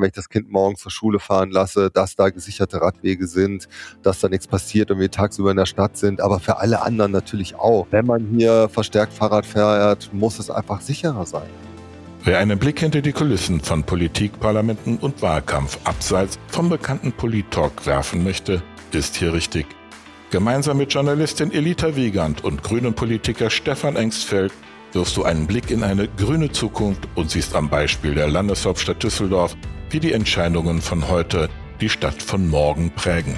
wenn ich das Kind morgens zur Schule fahren lasse, dass da gesicherte Radwege sind, dass da nichts passiert und wir tagsüber in der Stadt sind, aber für alle anderen natürlich auch. Wenn man hier verstärkt Fahrrad fährt, muss es einfach sicherer sein. Wer einen Blick hinter die Kulissen von Politik, Parlamenten und Wahlkampf abseits vom bekannten Polit-Talk werfen möchte, ist hier richtig. Gemeinsam mit Journalistin Elita Wiegand und grünen Politiker Stefan Engstfeld wirfst du einen Blick in eine grüne Zukunft und siehst am Beispiel der Landeshauptstadt Düsseldorf, wie die Entscheidungen von heute die Stadt von morgen prägen.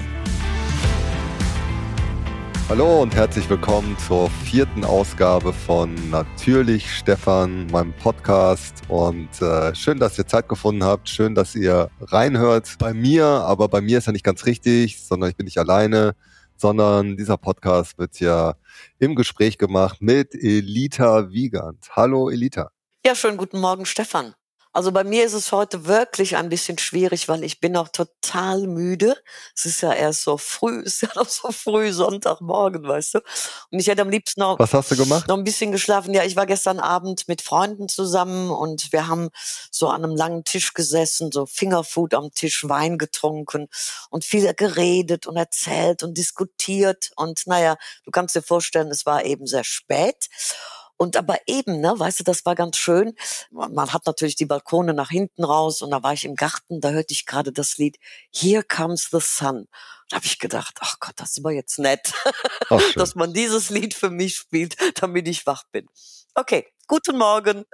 Hallo und herzlich willkommen zur vierten Ausgabe von Natürlich Stefan, meinem Podcast. Und äh, schön, dass ihr Zeit gefunden habt. Schön, dass ihr reinhört bei mir. Aber bei mir ist ja nicht ganz richtig, sondern ich bin nicht alleine, sondern dieser Podcast wird ja im Gespräch gemacht mit Elita Wiegand. Hallo Elita. Ja, schönen guten Morgen, Stefan. Also bei mir ist es heute wirklich ein bisschen schwierig, weil ich bin auch total müde. Es ist ja erst so früh, es ist ja noch so früh Sonntagmorgen, weißt du. Und ich hätte am liebsten noch, Was hast du gemacht? noch ein bisschen geschlafen. Ja, ich war gestern Abend mit Freunden zusammen und wir haben so an einem langen Tisch gesessen, so Fingerfood am Tisch, Wein getrunken und viel geredet und erzählt und diskutiert. Und naja, du kannst dir vorstellen, es war eben sehr spät. Und aber eben, ne, weißt du, das war ganz schön. Man, hat natürlich die Balkone nach hinten raus und da war ich im Garten, da hörte ich gerade das Lied Here Comes the Sun. Da habe ich gedacht, ach Gott, das ist aber jetzt nett, dass man dieses Lied für mich spielt, damit ich wach bin. Okay, guten Morgen.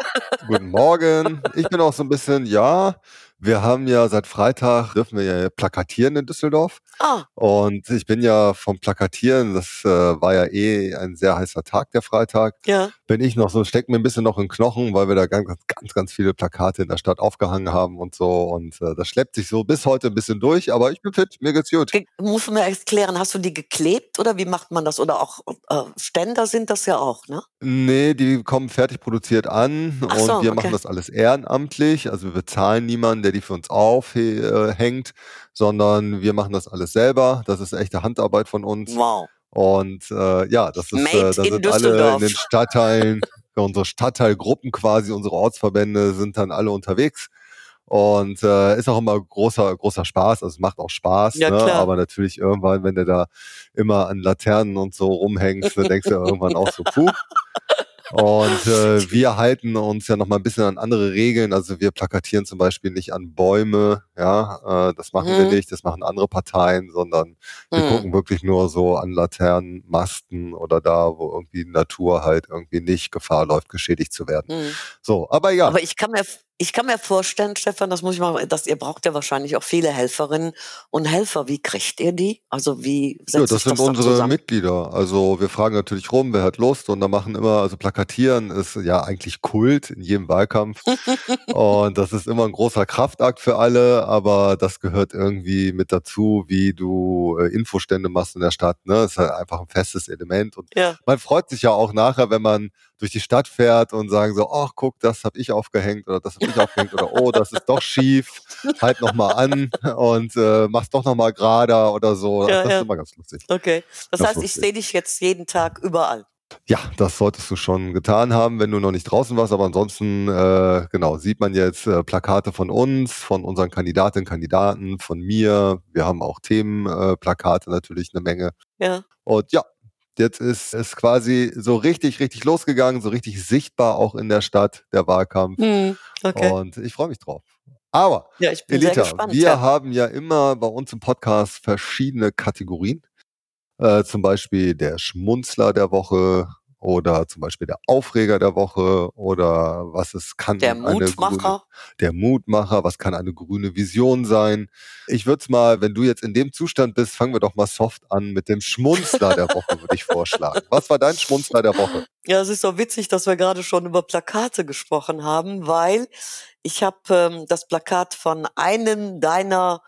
Guten Morgen. Ich bin auch so ein bisschen, ja, wir haben ja seit Freitag, dürfen wir ja plakatieren in Düsseldorf. Ah, Und ich bin ja vom Plakatieren, das äh, war ja eh ein sehr heißer Tag, der Freitag. ja. Bin ich noch so, steckt mir ein bisschen noch in Knochen, weil wir da ganz, ganz, ganz viele Plakate in der Stadt aufgehangen haben und so. Und äh, das schleppt sich so bis heute ein bisschen durch, aber ich bin fit, mir geht's gut. Ge- Musst du mir erklären, hast du die geklebt oder wie macht man das? Oder auch äh, Ständer sind das ja auch, ne? Nee, die kommen fertig produziert an Ach und so, wir okay. machen das alles ehrenamtlich. Also wir bezahlen niemanden, der die für uns aufhängt, sondern wir machen das alles selber. Das ist echte Handarbeit von uns. Wow. Und äh, ja, das ist, äh, da in sind alle in den Stadtteilen, unsere Stadtteilgruppen quasi, unsere Ortsverbände sind dann alle unterwegs. Und äh, ist auch immer großer, großer Spaß. Also es macht auch Spaß, Ja, ne? klar. aber natürlich irgendwann, wenn du da immer an Laternen und so rumhängst, dann denkst du irgendwann auch so, puh. Und äh, wir halten uns ja noch mal ein bisschen an andere Regeln. Also wir plakatieren zum Beispiel nicht an Bäume, ja, äh, das machen wir Mhm. nicht, das machen andere Parteien, sondern wir Hm. gucken wirklich nur so an Laternen, Masten oder da, wo irgendwie Natur halt irgendwie nicht Gefahr läuft, geschädigt zu werden. Hm. So, aber ja, Aber ich kann mir, ich kann mir vorstellen, Stefan, das muss ich mal, dass ihr braucht ja wahrscheinlich auch viele Helferinnen und Helfer. Wie kriegt ihr die? Also wie setzt ja, das sind das dann unsere zusammen? Mitglieder. Also wir fragen natürlich rum, wer hat Lust und da machen immer, also plakatieren ist ja eigentlich Kult in jedem Wahlkampf. Und das ist immer ein großer Kraftakt für alle, aber das gehört irgendwie mit dazu, wie du äh, Infostände machst in der Stadt. Ne? Das ist halt einfach ein festes Element. Und Ja. man freut sich ja auch nachher, wenn man durch die Stadt fährt und sagen so, ach guck, das habe ich aufgehängt oder das habe ich aufgehängt oder oh, das ist doch schief, halt nochmal an und äh, mach's doch nochmal gerader oder so. Ja, das ja. ist immer ganz lustig. Okay. Das Das heißt, ich lustig. sehe dich jetzt jeden Tag überall. Ja, das solltest du schon getan haben, wenn du noch nicht draußen warst. Aber ansonsten, äh, genau, sieht man jetzt äh, Plakate von uns, von unseren Kandidatinnen, Kandidaten, von mir. Wir haben auch Themenplakate äh, natürlich eine Menge. Ja. Und ja, jetzt ist es quasi so richtig, richtig losgegangen, so richtig sichtbar auch in der Stadt, der Wahlkampf. Hm. Okay. Und ich freue mich drauf. Aber, ja, Elita, gespannt. wir ja. haben ja immer bei uns im Podcast verschiedene Kategorien. Äh, zum Beispiel der Schmunzler der Woche oder zum Beispiel der Aufreger der Woche oder was es kann Der eine grüne, Mutmacher. der Mutmacher, was kann eine grüne Vision sein. Ich würde es mal, wenn du jetzt in dem Zustand bist, fangen wir doch mal soft an mit dem Schmunzler der Woche, würde ich vorschlagen. Was war dein Schmunzler der Woche? Ja, es ist so witzig, dass wir gerade schon über Plakate gesprochen haben, weil ich habe ähm, das Plakat von einem deiner,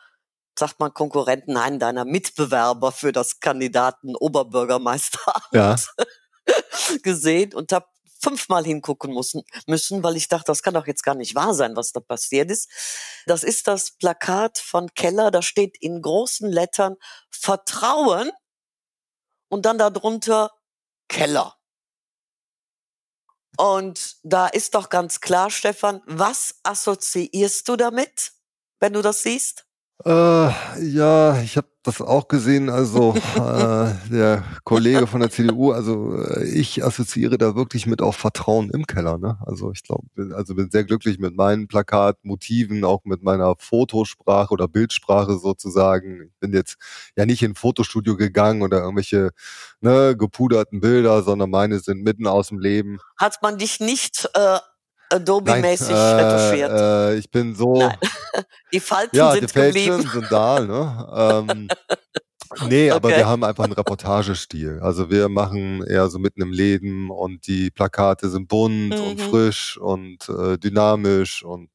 sagt man Konkurrenten, einen deiner Mitbewerber für das Kandidaten Oberbürgermeisteramt Ja. gesehen und habe fünfmal hingucken müssen, müssen, weil ich dachte, das kann doch jetzt gar nicht wahr sein, was da passiert ist. Das ist das Plakat von Keller, da steht in großen Lettern Vertrauen und dann darunter Keller. Und da ist doch ganz klar, Stefan, was assoziierst du damit? wenn du das siehst? Äh, ja, ich habe das auch gesehen. Also äh, der Kollege von der CDU, also äh, ich assoziiere da wirklich mit auch Vertrauen im Keller. Ne? Also ich glaube, also bin sehr glücklich mit meinen Plakatmotiven, auch mit meiner Fotosprache oder Bildsprache sozusagen. Ich bin jetzt ja nicht in ein Fotostudio gegangen oder irgendwelche ne, gepuderten Bilder, sondern meine sind mitten aus dem Leben. Hat man dich nicht äh, Adobe-mäßig äh, retuschiert. Äh, ich bin so. Nein. Die Falten ja, sind die geblieben. sind da, ne? ähm, nee, okay. aber wir haben einfach einen Reportagestil. Also wir machen eher so mitten im Leben und die Plakate sind bunt mhm. und frisch und äh, dynamisch und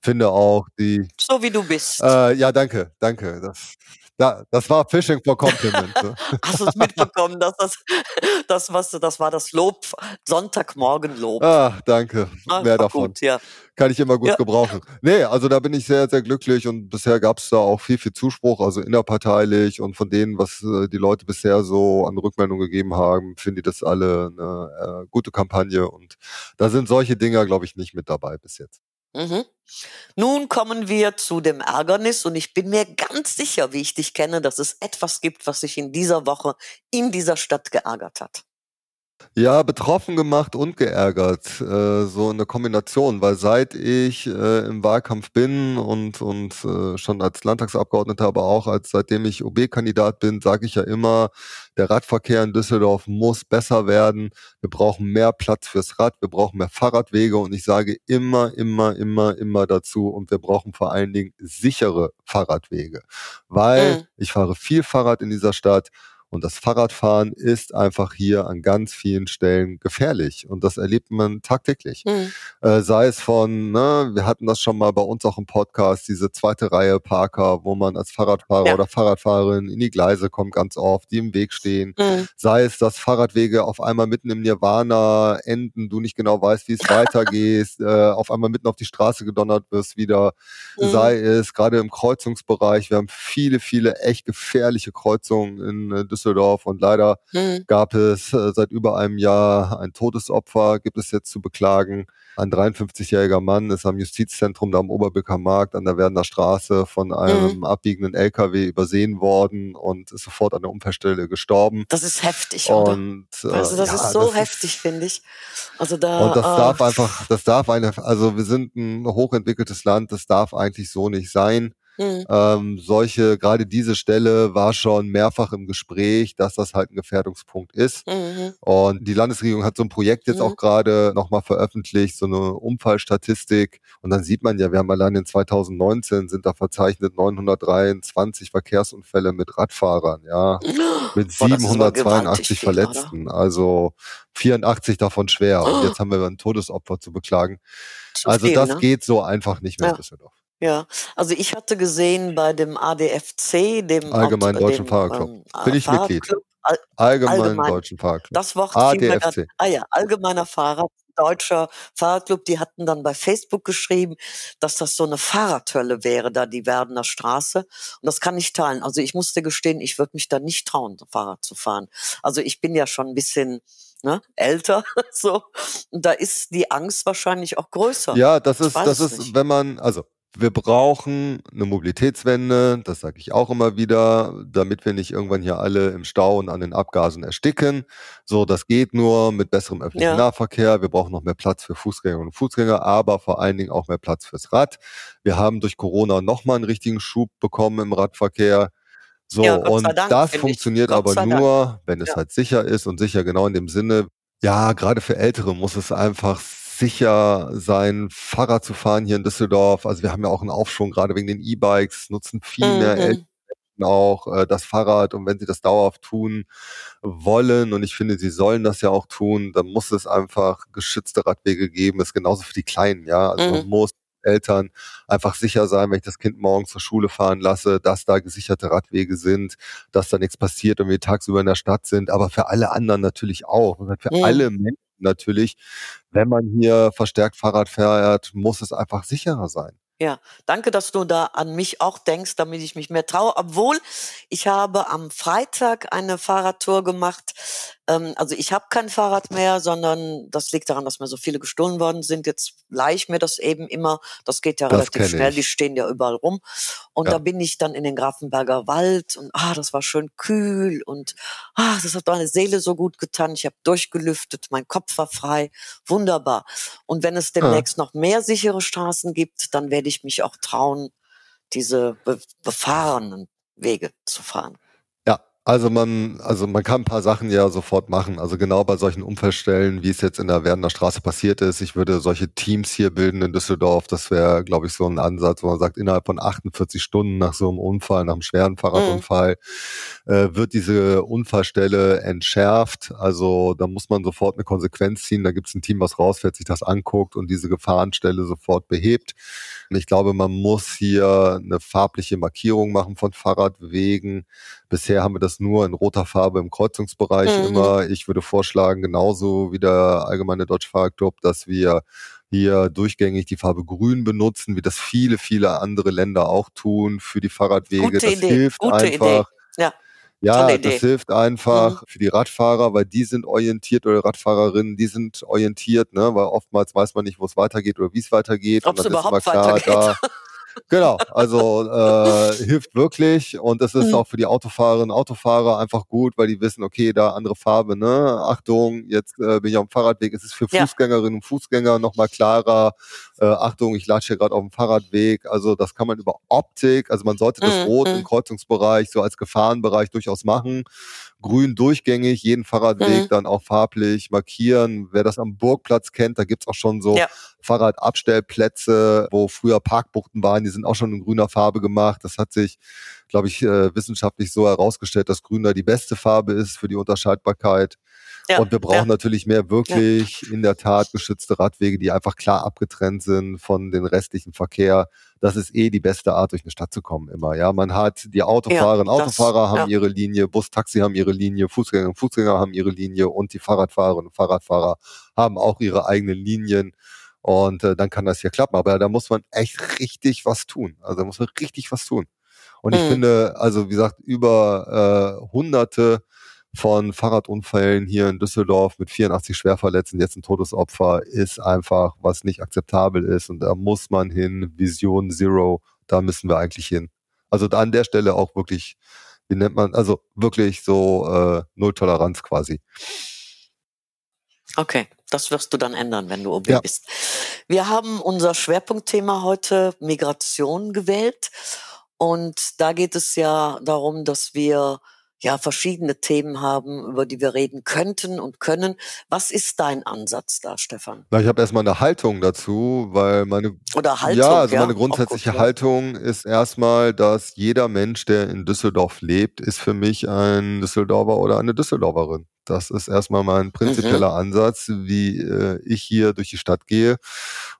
finde auch die. So wie du bist. Äh, ja, danke, danke. Das, ja, das war Fishing for Compliment. Hast du es mitbekommen, dass das, das, was, das war das Lob, Sonntagmorgenlob. Ah, danke. Ach, Mehr davon. Gut, ja. Kann ich immer gut ja. gebrauchen. Nee, also da bin ich sehr, sehr glücklich und bisher gab es da auch viel, viel Zuspruch, also innerparteilich und von denen, was äh, die Leute bisher so an Rückmeldung gegeben haben, finde ich das alle eine äh, gute Kampagne und da sind solche Dinger, glaube ich, nicht mit dabei bis jetzt. Mhm. Nun kommen wir zu dem Ärgernis und ich bin mir ganz sicher, wie ich dich kenne, dass es etwas gibt, was sich in dieser Woche in dieser Stadt geärgert hat. Ja, betroffen gemacht und geärgert, äh, so eine Kombination, weil seit ich äh, im Wahlkampf bin und, und äh, schon als Landtagsabgeordneter, aber auch als seitdem ich OB-Kandidat bin, sage ich ja immer, der Radverkehr in Düsseldorf muss besser werden. Wir brauchen mehr Platz fürs Rad, wir brauchen mehr Fahrradwege und ich sage immer, immer, immer, immer dazu und wir brauchen vor allen Dingen sichere Fahrradwege, weil mhm. ich fahre viel Fahrrad in dieser Stadt und das Fahrradfahren ist einfach hier an ganz vielen Stellen gefährlich. Und das erlebt man tagtäglich. Mhm. Äh, sei es von, ne, wir hatten das schon mal bei uns auch im Podcast, diese zweite Reihe Parker, wo man als Fahrradfahrer ja. oder Fahrradfahrerin in die Gleise kommt ganz oft, die im Weg stehen. Mhm. Sei es, dass Fahrradwege auf einmal mitten im Nirvana enden, du nicht genau weißt, wie es weitergeht, äh, auf einmal mitten auf die Straße gedonnert wirst wieder. Mhm. Sei es gerade im Kreuzungsbereich, wir haben viele, viele echt gefährliche Kreuzungen in äh, Düsseldorf und leider mhm. gab es äh, seit über einem Jahr ein Todesopfer, gibt es jetzt zu beklagen. Ein 53-jähriger Mann ist am Justizzentrum da am Oberbilker Markt an der Werner Straße von einem mhm. abbiegenden LKW übersehen worden und ist sofort an der Unfallstelle gestorben. Das ist heftig, und, oder? Äh, also das ja, ist so das heftig, finde ich. Also da, und das äh, darf einfach, das darf eine, also wir sind ein hochentwickeltes Land, das darf eigentlich so nicht sein. Mhm. Ähm, solche, gerade diese Stelle war schon mehrfach im Gespräch, dass das halt ein Gefährdungspunkt ist. Mhm. Und die Landesregierung hat so ein Projekt jetzt mhm. auch gerade nochmal veröffentlicht, so eine Unfallstatistik. Und dann sieht man ja, wir haben allein in 2019 sind da verzeichnet 923 Verkehrsunfälle mit Radfahrern, ja, mit Boah, 782 Verletzten. Oder? Also 84 davon schwer. Und jetzt haben wir ein Todesopfer zu beklagen. Zu also viel, das ne? geht so einfach nicht mehr ja. in Düsseldorf. Ja, also ich hatte gesehen bei dem ADFC, dem Allgemeinen Deutschen Fahrradclub. Ähm, Bin ich Mitglied. All, Allgemeinen Allgemein. Deutschen Fahrradclub. Das Wort ADFC. ah ja, Allgemeiner Fahrrad, Deutscher Fahrradclub, die hatten dann bei Facebook geschrieben, dass das so eine Fahrradhölle wäre, da die Werdener Straße. Und das kann ich teilen. Also ich musste gestehen, ich würde mich da nicht trauen, Fahrrad zu fahren. Also ich bin ja schon ein bisschen ne, älter, so. Und da ist die Angst wahrscheinlich auch größer. Ja, das ist, das ist, nicht. wenn man, also wir brauchen eine Mobilitätswende, das sage ich auch immer wieder, damit wir nicht irgendwann hier alle im Stau und an den Abgasen ersticken. So, das geht nur mit besserem öffentlichen ja. Nahverkehr. Wir brauchen noch mehr Platz für Fußgängerinnen und Fußgänger, aber vor allen Dingen auch mehr Platz fürs Rad. Wir haben durch Corona nochmal einen richtigen Schub bekommen im Radverkehr. So, ja, und Dank, das funktioniert aber nur, wenn es ja. halt sicher ist und sicher genau in dem Sinne, ja, gerade für Ältere muss es einfach sicher sein, Fahrrad zu fahren hier in Düsseldorf. Also wir haben ja auch einen Aufschwung, gerade wegen den E-Bikes, nutzen viel mhm. mehr Eltern auch äh, das Fahrrad und wenn sie das dauerhaft tun wollen und ich finde, sie sollen das ja auch tun, dann muss es einfach geschützte Radwege geben. Das ist genauso für die Kleinen, ja. Also mhm. man muss Eltern einfach sicher sein, wenn ich das Kind morgens zur Schule fahren lasse, dass da gesicherte Radwege sind, dass da nichts passiert und wir tagsüber in der Stadt sind, aber für alle anderen natürlich auch. Für mhm. alle Menschen natürlich, wenn man hier verstärkt Fahrrad fährt, muss es einfach sicherer sein. Ja, danke, dass du da an mich auch denkst, damit ich mich mehr traue. Obwohl ich habe am Freitag eine Fahrradtour gemacht Ähm, also ich habe kein Fahrrad mehr, sondern das liegt daran, dass mir so viele gestohlen worden sind. Jetzt leih ich mir das eben immer. Das geht ja Das relativ schnell, ich. die stehen ja überall rum. Und Ja. da bin ich dann in den Grafenberger Wald und ah, das war schön kühl und ah, das hat meine Seele so gut getan. Ich habe durchgelüftet, mein Kopf war frei, wunderbar. Und wenn es demnächst noch mehr sichere Straßen gibt, dann werde ich mich auch trauen, diese be befahrenen Wege zu fahren. Also man, also man kann ein paar Sachen ja sofort machen. Also genau bei solchen Unfallstellen, wie es jetzt in der Werdener Straße passiert ist. Ich würde solche Teams hier bilden in Düsseldorf. Das wäre, glaube ich, so ein Ansatz, wo man sagt, innerhalb von 48 Stunden nach so einem Unfall, nach einem schweren Fahrradunfall, äh, wird diese Unfallstelle entschärft. Also da muss man sofort eine Konsequenz ziehen. Da gibt es ein Team, was rausfährt, sich das anguckt und diese Gefahrenstelle sofort behebt. Und ich glaube, man muss hier eine farbliche Markierung machen von Fahrradwegen. Bisher haben wir das nur in roter Farbe im Kreuzungsbereich Mhm. immer. Ich würde vorschlagen, genauso wie der Allgemeine Deutsche Fahrradclub, dass wir hier durchgängig die Farbe Grün benutzen, wie das viele, viele andere Länder auch tun für die Fahrradwege. Gute das Idee, hilft gute einfach. Idee. Ja, Ja, das hilft einfach für die Radfahrer, weil die sind orientiert oder Radfahrerinnen, die sind orientiert, ne, weil oftmals weiß man nicht, wo es weitergeht oder wie es weitergeht. Ist immer überhaupt klar, weitergeht. da Genau, also äh, hilft wirklich und es ist Mhm. auch für die Autofahrerinnen und Autofahrer einfach gut, weil die wissen, okay, da andere Farbe, ne? Achtung, jetzt äh, bin ich auf dem Fahrradweg. Es ist für Ja. Fußgängerinnen und Fußgänger nochmal klarer. Äh, Achtung, ich latsche hier gerade auf dem Fahrradweg. Also das kann man über Optik, also man sollte das Mhm, Rot mhm. im Kreuzungsbereich so als Gefahrenbereich durchaus machen. Grün durchgängig, jeden Fahrradweg Mhm. dann auch farblich markieren. Wer das am Burgplatz kennt, da gibt's auch schon so Ja. Fahrradabstellplätze, wo früher Parkbuchten waren, die sind auch schon in grüner Farbe gemacht. Das hat sich, glaube ich, äh, wissenschaftlich so herausgestellt, dass grün da die beste Farbe ist für die Unterscheidbarkeit. Ja, Und wir brauchen ja. natürlich mehr wirklich in der Tat geschützte Radwege, die einfach klar abgetrennt sind von den restlichen Verkehr. Das ist eh die beste Art, durch eine Stadt zu kommen immer. Ja, man hat die Autofahrerinnen, das- Autofahrer haben ja. ihre Linie, Bus, Taxi haben ihre Linie, Fußgänger und Fußgänger haben ihre Linie und die Fahrradfahrerinnen und Fahrradfahrer haben auch ihre eigenen Linien. Und äh, dann kann das hier klappen. Aber da muss man echt richtig was tun. Also da muss man richtig was tun. Und ich Mhm. finde, also wie gesagt, über äh, hunderte von Fahrradunfällen hier in Düsseldorf mit 84 Schwerverletzten, jetzt ein Todesopfer, ist einfach, was nicht akzeptabel ist. Und da muss man hin. Vision Zero, da müssen wir eigentlich hin. Also an der Stelle auch wirklich, wie nennt man, also wirklich so äh, Null Toleranz quasi. Okay, das wirst du dann ändern, wenn du OB Ja. bist. Wir haben unser Schwerpunktthema heute Migration gewählt. Und da geht es ja darum, dass wir ja verschiedene Themen haben, über die wir reden könnten und können. Was ist dein Ansatz da, Stefan? Na, ich habe erstmal eine Haltung dazu, weil meine Oder Haltung? ja, also meine auch grundsätzliche gut, ja. Haltung ist erstmal, dass jeder Mensch, der in Düsseldorf lebt, ist für mich ein Düsseldorfer oder eine Düsseldorferin. Das ist erstmal mein prinzipieller Ansatz, wie äh, ich hier durch die Stadt gehe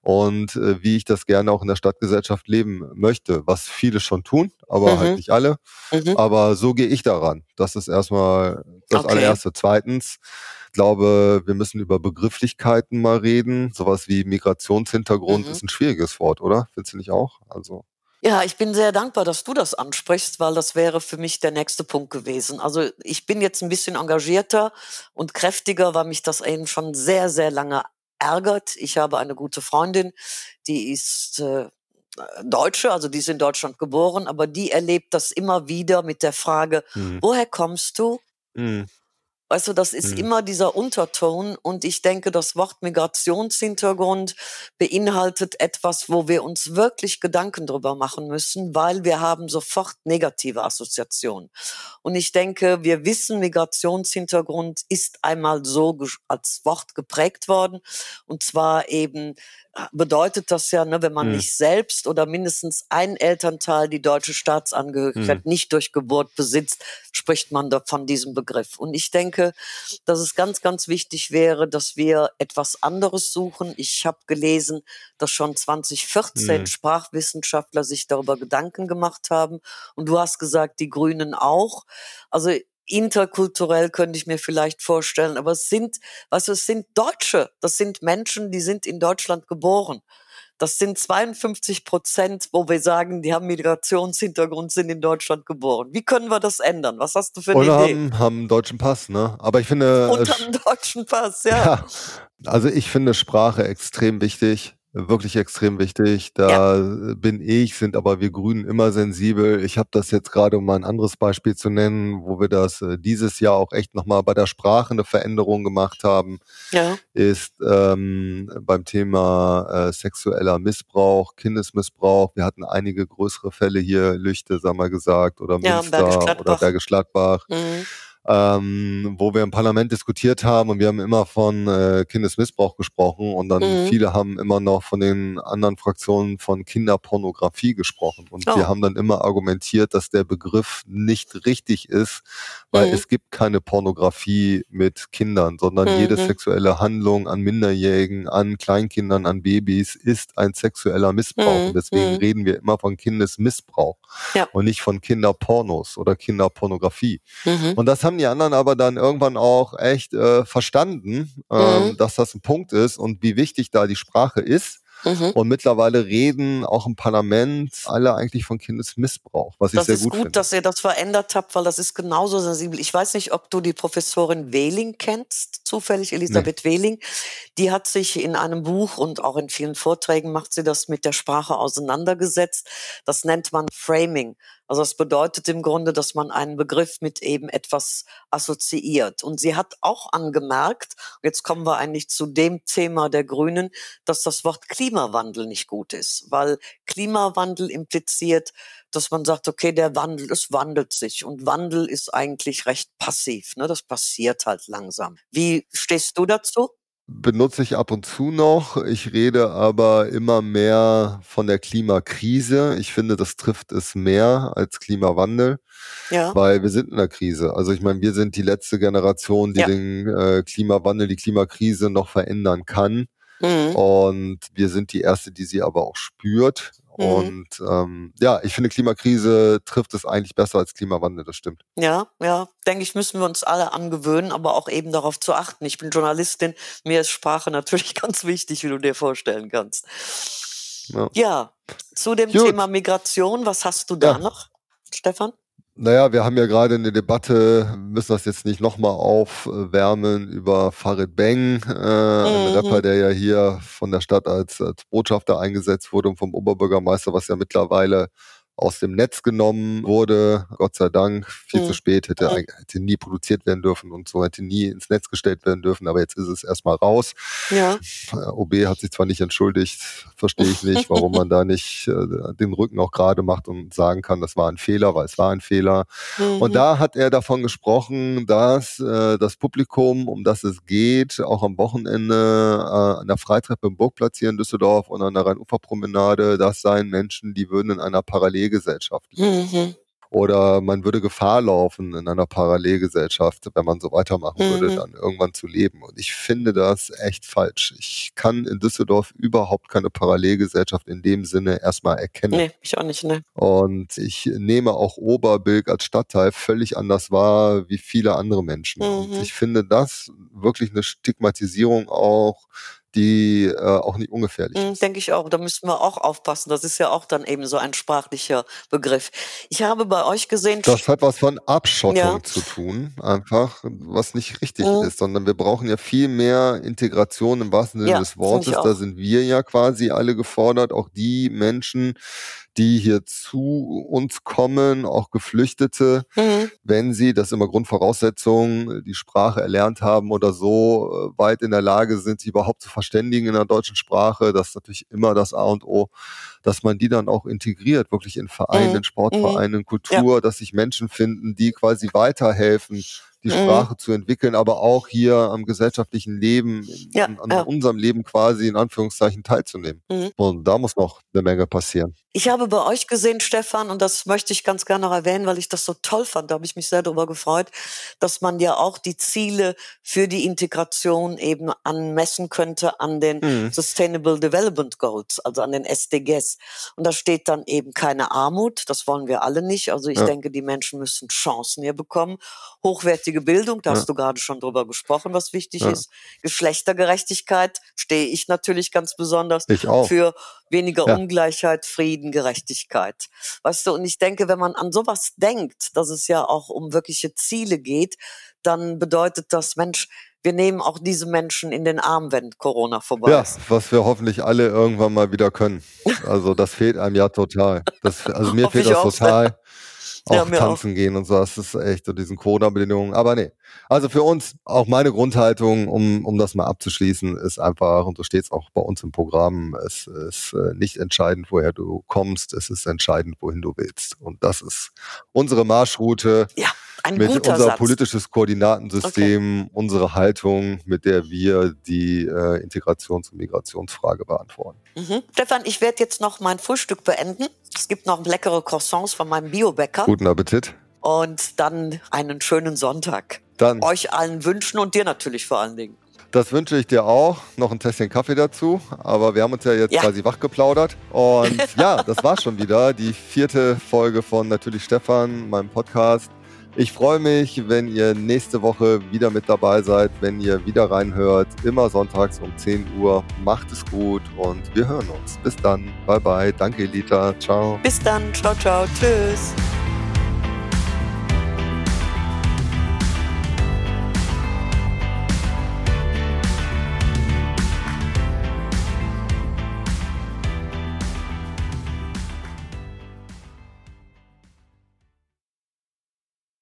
und äh, wie ich das gerne auch in der Stadtgesellschaft leben möchte, was viele schon tun, aber Mhm. halt nicht alle. Mhm. Aber so gehe ich daran. Das ist erstmal das Okay. allererste. Zweitens, ich glaube, wir müssen über Begrifflichkeiten mal reden. Sowas wie Migrationshintergrund Mhm. ist ein schwieriges Wort, oder? Findest du nicht auch? Also, Ja, ich bin sehr dankbar, dass du das ansprichst, weil das wäre für mich der nächste Punkt gewesen. Also ich bin jetzt ein bisschen engagierter und kräftiger, weil mich das eben schon sehr, sehr lange ärgert. Ich habe eine gute Freundin, die ist äh, Deutsche, also die ist in Deutschland geboren, aber die erlebt das immer wieder mit der Frage, hm. woher kommst du? Hm. Du, das ist Mhm. immer dieser Unterton und ich denke, das Wort Migrationshintergrund beinhaltet etwas, wo wir uns wirklich Gedanken drüber machen müssen, weil wir haben sofort negative Assoziationen. Und ich denke, wir wissen, Migrationshintergrund ist einmal so als Wort geprägt worden und zwar eben äh, bedeutet das ja, ne, wenn man Mhm. nicht selbst oder mindestens ein Elternteil die deutsche Staatsangehörigkeit nicht durch Geburt besitzt, spricht man da von diesem Begriff. Und ich denke, dass es ganz, ganz wichtig wäre, dass wir etwas anderes suchen. Ich habe gelesen, dass schon 2014 Mhm. Sprachwissenschaftler sich darüber Gedanken gemacht haben. Und du hast gesagt, die Grünen auch. Also interkulturell könnte ich mir vielleicht vorstellen, aber es sind, weißt du, es sind Deutsche. Das sind Menschen, die sind in Deutschland geboren. Das sind 52 Prozent, wo wir sagen, die haben Migrationshintergrund, sind in Deutschland geboren. Wie können wir das ändern? Was hast du für eine Oder Idee? haben, haben einen deutschen Pass, ne? Aber ich finde. Und äh, haben einen deutschen Pass, ja. Ja, also ich finde Sprache extrem wichtig, wirklich extrem wichtig. Da bin ich, sind aber wir Grünen immer sensibel. Ich habe das jetzt gerade, um mal ein anderes Beispiel zu nennen, wo wir das äh, dieses Jahr auch echt nochmal bei der Sprache eine Veränderung gemacht haben, Ja, ist ähm, beim Thema äh, sexueller Missbrauch, Kindesmissbrauch. Wir hatten einige größere Fälle hier, Lüchte, sagen wir gesagt, oder Ja, Münster Bergisch oder. Bergisch Gladbach mhm. Ähm, wo wir im Parlament diskutiert haben und wir haben immer von äh, Kindesmissbrauch gesprochen und dann Mhm. viele haben immer noch von den anderen Fraktionen von Kinderpornografie gesprochen und Oh. wir haben dann immer argumentiert, dass der Begriff nicht richtig ist, weil Mhm. es gibt keine Pornografie mit Kindern, sondern Mhm. jede sexuelle Handlung an Minderjährigen, an Kleinkindern, an Babys ist ein sexueller Missbrauch Mhm. und deswegen Mhm. reden wir immer von Kindesmissbrauch Ja. und nicht von Kinderpornos oder Kinderpornografie. Mhm. Und das haben die anderen aber dann irgendwann auch echt äh, verstanden, ähm, Mhm. dass das ein Punkt ist und wie wichtig da die Sprache ist. Mhm. Und mittlerweile reden auch im Parlament alle eigentlich von Kindesmissbrauch, was ich Das sehr ist gut, gut, finde. dass ihr das verändert habt, weil das ist genauso sensibel. Ich weiß nicht, ob du die Professorin Wehling kennst, zufällig Elisabeth Wehling. Die hat sich in einem Buch und auch in vielen Vorträgen macht sie das mit der Sprache auseinandergesetzt. Das nennt man Framing. Also das bedeutet im Grunde, dass man einen Begriff mit eben etwas assoziiert. Und sie hat auch angemerkt, jetzt kommen wir eigentlich zu dem Thema der Grünen, dass das Wort Klimawandel nicht gut ist, weil Klimawandel impliziert, dass man sagt, okay, der Wandel, es wandelt sich und Wandel ist eigentlich recht passiv, ne? Das passiert halt langsam. Wie stehst du dazu? Benutze ich ab und zu noch. Ich rede aber immer mehr von der Klimakrise. Ich finde, das trifft es mehr als Klimawandel, Ja, weil wir sind in der Krise. Also ich meine, wir sind die letzte Generation, die Ja. den äh, Klimawandel, die Klimakrise noch verändern kann. mhm. Und wir sind die erste, die sie aber auch spürt. Mhm. Und ähm, ja, ich finde, Klimakrise trifft es eigentlich besser als Klimawandel, das stimmt. ja, ja, denke ich, müssen wir uns alle angewöhnen, aber auch eben darauf zu achten. Ich bin Journalistin, mir ist Sprache natürlich ganz wichtig, wie du dir vorstellen kannst. Ja. Ja, zu dem Gut. Thema Migration, was hast du da Ja. noch, Stefan? Naja, wir haben ja gerade eine Debatte, müssen das jetzt nicht nochmal aufwärmen, über Farid Beng, äh, ein Mhm. Rapper, der ja hier von der Stadt als, als Botschafter eingesetzt wurde und vom Oberbürgermeister, was ja mittlerweile aus dem Netz genommen wurde. Gott sei Dank, viel Mhm. zu spät, hätte, Mhm. hätte nie produziert werden dürfen und so, hätte nie ins Netz gestellt werden dürfen, aber jetzt ist es erstmal raus. Ja, Äh, OB hat sich zwar nicht entschuldigt, verstehe ich nicht, warum man da nicht äh, den Rücken auch gerade macht und sagen kann, das war ein Fehler, weil es war ein Fehler. Und mhm. da hat er davon gesprochen, dass äh, das Publikum, um das es geht, auch am Wochenende äh, an der Freitreppe im Burgplatz hier in Düsseldorf und an der Rheinuferpromenade, das seien Menschen, die würden in einer Parallelgesellschaft. Mhm. Oder man würde Gefahr laufen, in einer Parallelgesellschaft, wenn man so weitermachen würde, Mhm. dann irgendwann zu leben. Und ich finde das echt falsch. Ich kann in Düsseldorf überhaupt keine Parallelgesellschaft in dem Sinne erstmal erkennen. Nee, ich auch nicht, ne? Und ich nehme auch Oberbilk als Stadtteil völlig anders wahr wie viele andere Menschen. Und Mhm. ich finde das wirklich eine Stigmatisierung auch, die äh, auch nicht ungefährlich Mhm, ist. denke ich auch. Da müssen wir auch aufpassen. Das ist ja auch dann eben so ein sprachlicher Begriff. Ich habe bei euch gesehen, Das hat was von Abschottung Ja. zu tun, einfach, was nicht richtig Mhm. ist, sondern wir brauchen ja viel mehr Integration im wahrsten Sinne Ja, des Wortes. Da sind wir ja quasi alle gefordert, auch die Menschen, die hier zu uns kommen, auch Geflüchtete, Mhm. wenn sie, das ist immer Grundvoraussetzung, die Sprache erlernt haben oder so äh, weit in der Lage sind, sich überhaupt zu verständigen in der deutschen Sprache, das ist natürlich immer das A und O, dass man die dann auch integriert, wirklich in Vereinen, Mhm. in Sportvereinen, Ja. Kultur, dass sich Menschen finden, die quasi weiterhelfen, die Mhm. Sprache zu entwickeln, aber auch hier am gesellschaftlichen Leben, Ja, an, an ja. unserem Leben quasi in Anführungszeichen teilzunehmen. Mhm. Und da muss noch eine Menge passieren. Ich habe bei euch gesehen, Stefan, und das möchte ich ganz gerne noch erwähnen, weil ich das so toll fand, da habe ich mich sehr darüber gefreut, dass man ja auch die Ziele für die Integration eben anmessen könnte an den Mhm. Sustainable Development Goals, also an den SDGs. Und da steht dann eben keine Armut, das wollen wir alle nicht. Also ich Ja. denke, die Menschen müssen Chancen hier bekommen, hochwertige wichtige Bildung, da ja. hast du gerade schon drüber gesprochen, was wichtig ja. ist. Geschlechtergerechtigkeit stehe ich natürlich ganz besonders ich auch. für weniger ja. Ungleichheit, Frieden, Gerechtigkeit. Weißt du, und ich denke, wenn man an sowas denkt, dass es ja auch um wirkliche Ziele geht, dann bedeutet das, Mensch, wir nehmen auch diese Menschen in den Arm, wenn Corona vorbei ja, ist. was wir hoffentlich alle irgendwann mal wieder können. Also das fehlt einem ja total. Das, also mir fehlt das total. Auch tanzen auch. gehen und so, das ist echt so diesen Corona-Bedingungen. Aber nee. Also für uns, auch meine Grundhaltung, um, um das mal abzuschließen, ist einfach, und so steht es auch bei uns im Programm, es ist äh, nicht entscheidend, woher du kommst, es ist entscheidend, wohin du willst. Und das ist unsere Marschroute. Ja ein mit unser Satz. politisches Koordinatensystem, okay. unsere Haltung, mit der wir die äh, Integrations- und Migrationsfrage beantworten. Mhm. Stefan, ich werde jetzt noch mein Frühstück beenden. Es gibt noch leckere Croissants von meinem Biobäcker. Guten Appetit. Und dann einen schönen Sonntag. Dann. Euch allen wünschen und dir natürlich vor allen Dingen. Das wünsche ich dir auch. Noch ein Tässchen Kaffee dazu. Aber wir haben uns ja jetzt ja. quasi wach geplaudert. Und ja, das war schon wieder die vierte Folge von Natürlich Stefan, meinem Podcast. Ich freue mich, wenn ihr nächste Woche wieder mit dabei seid, wenn ihr wieder reinhört. Immer sonntags um 10 Uhr. Macht es gut und wir hören uns. Bis dann. Bye bye. Danke, Elita. Ciao. Bis dann. Ciao, ciao. Tschüss.